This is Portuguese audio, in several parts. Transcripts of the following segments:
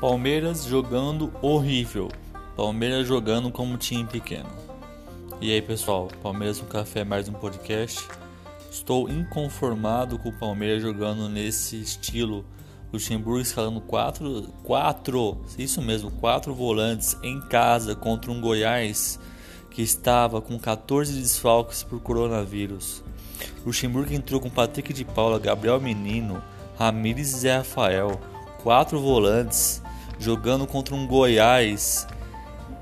Palmeiras jogando horrível. Palmeiras jogando como time pequeno. E aí, pessoal, Palmeiras no Café mais um podcast. Estou inconformado com o Palmeiras jogando nesse estilo. Luxemburgo escalando quatro, quatro, isso mesmo, quatro volantes em casa contra um Goiás que estava com 14 desfalques por coronavírus. Luxemburgo entrou com Patrick de Paula, Gabriel Menino, Ramires e Zé Rafael, quatro volantes jogando contra um Goiás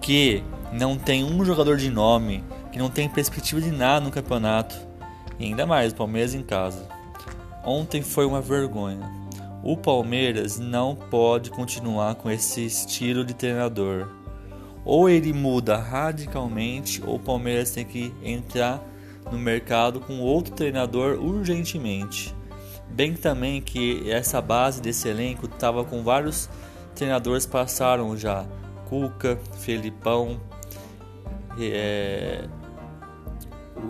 que não tem um jogador de nome, que não tem perspectiva de nada no campeonato. E ainda mais, o Palmeiras em casa. Ontem foi uma vergonha. O Palmeiras não pode continuar com esse estilo de treinador. Ou ele muda radicalmente, ou o Palmeiras tem que entrar no mercado com outro treinador urgentemente. Bem também que essa base desse elenco estava com vários treinadores passaram já. Cuca, Felipão, é,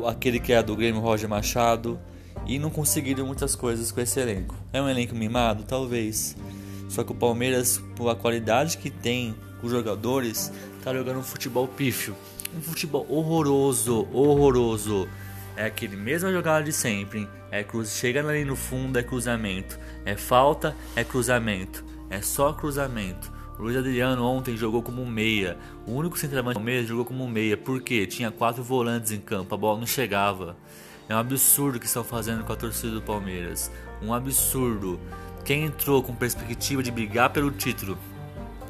aquele que é do Grêmio Roger Machado e não conseguiram muitas coisas com esse elenco. É um elenco mimado? Talvez. Só que o Palmeiras, por a qualidade que tem os jogadores, tá jogando um futebol pífio. Um futebol horroroso, horroroso. É aquele mesmo jogada de sempre. É cruz, chega ali no fundo, é cruzamento. É falta, é cruzamento é só cruzamento. O Luiz Adriano ontem jogou como meia. O único centroavante do Palmeiras jogou como meia. Por quê? Tinha quatro volantes em campo, a bola não chegava. É um absurdo que estão fazendo com a torcida do Palmeiras. Um absurdo. Quem entrou com perspectiva de brigar pelo título,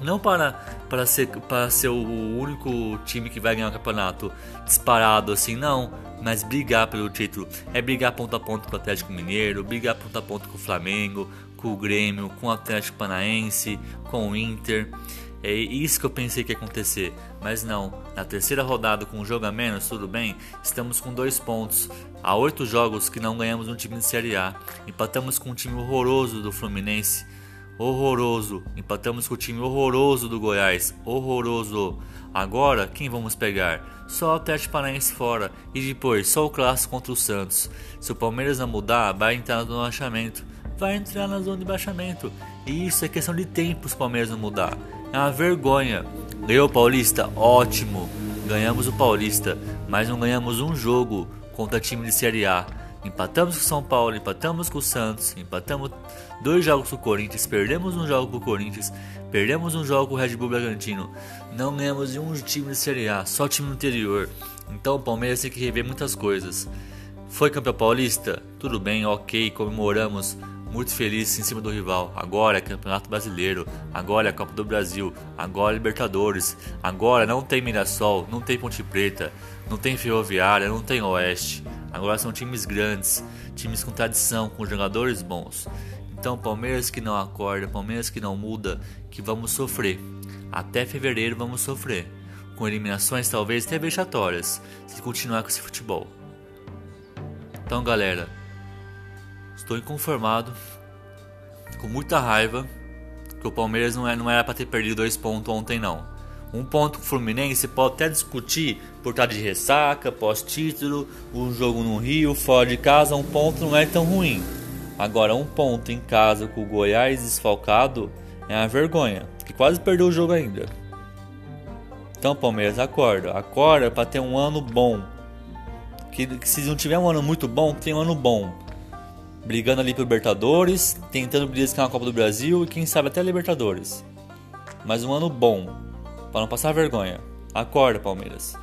não para, para, ser, para ser o único time que vai ganhar o campeonato disparado assim, não, mas brigar pelo título. É brigar ponto a ponto com o Atlético Mineiro, brigar ponto a ponto com o Flamengo, com o Grêmio, com o Atlético Paranaense, com o Inter. É isso que eu pensei que ia acontecer, mas não. Na terceira rodada, com um jogo a menos, tudo bem, estamos com dois pontos. Há oito jogos que não ganhamos um time de Série A. Empatamos com um time horroroso do Fluminense. Horroroso. Empatamos com o time horroroso do Goiás. Horroroso. Agora, quem vamos pegar? Só o Atlético Paranaense fora. E depois, só o clássico contra o Santos. Se o Palmeiras não mudar, vai entrar no achamento vai entrar na zona de baixamento. E isso é questão de tempo os Palmeiras não mudar. É uma vergonha. Ganhou o Paulista? Ótimo. Ganhamos o Paulista, mas não ganhamos um jogo contra time de Série A. Empatamos com o São Paulo, empatamos com o Santos, empatamos dois jogos com o Corinthians, perdemos um jogo com o Corinthians, perdemos um jogo com o Red Bull Bragantino. Não ganhamos de um time de Série A, só time interior. Então o Palmeiras tem que rever muitas coisas. Foi campeão paulista? Tudo bem, ok, comemoramos muito feliz em cima do rival. Agora é Campeonato Brasileiro, agora é Copa do Brasil, agora é Libertadores, agora não tem Mirassol, não tem Ponte Preta, não tem Ferroviária, não tem Oeste. Agora são times grandes, times com tradição, com jogadores bons. Então, Palmeiras que não acorda, Palmeiras que não muda, que vamos sofrer. Até fevereiro vamos sofrer, com eliminações talvez até vexatórias, se continuar com esse futebol. Então, galera, Estou inconformado, com muita raiva, que o Palmeiras não, é, não era para ter perdido dois pontos ontem não. Um ponto com o Fluminense pode até discutir por estar de ressaca, pós-título, um jogo no Rio, fora de casa, um ponto não é tão ruim. Agora, um ponto em casa com o Goiás desfalcado é uma vergonha, que quase perdeu o jogo ainda. Então, Palmeiras, acorda. Acorda para ter um ano bom. Que, que se não tiver um ano muito bom, tem um ano bom brigando ali por Libertadores, tentando beliscar na Copa do Brasil e quem sabe até Libertadores. Mas um ano bom, para não passar vergonha. Acorda, Palmeiras.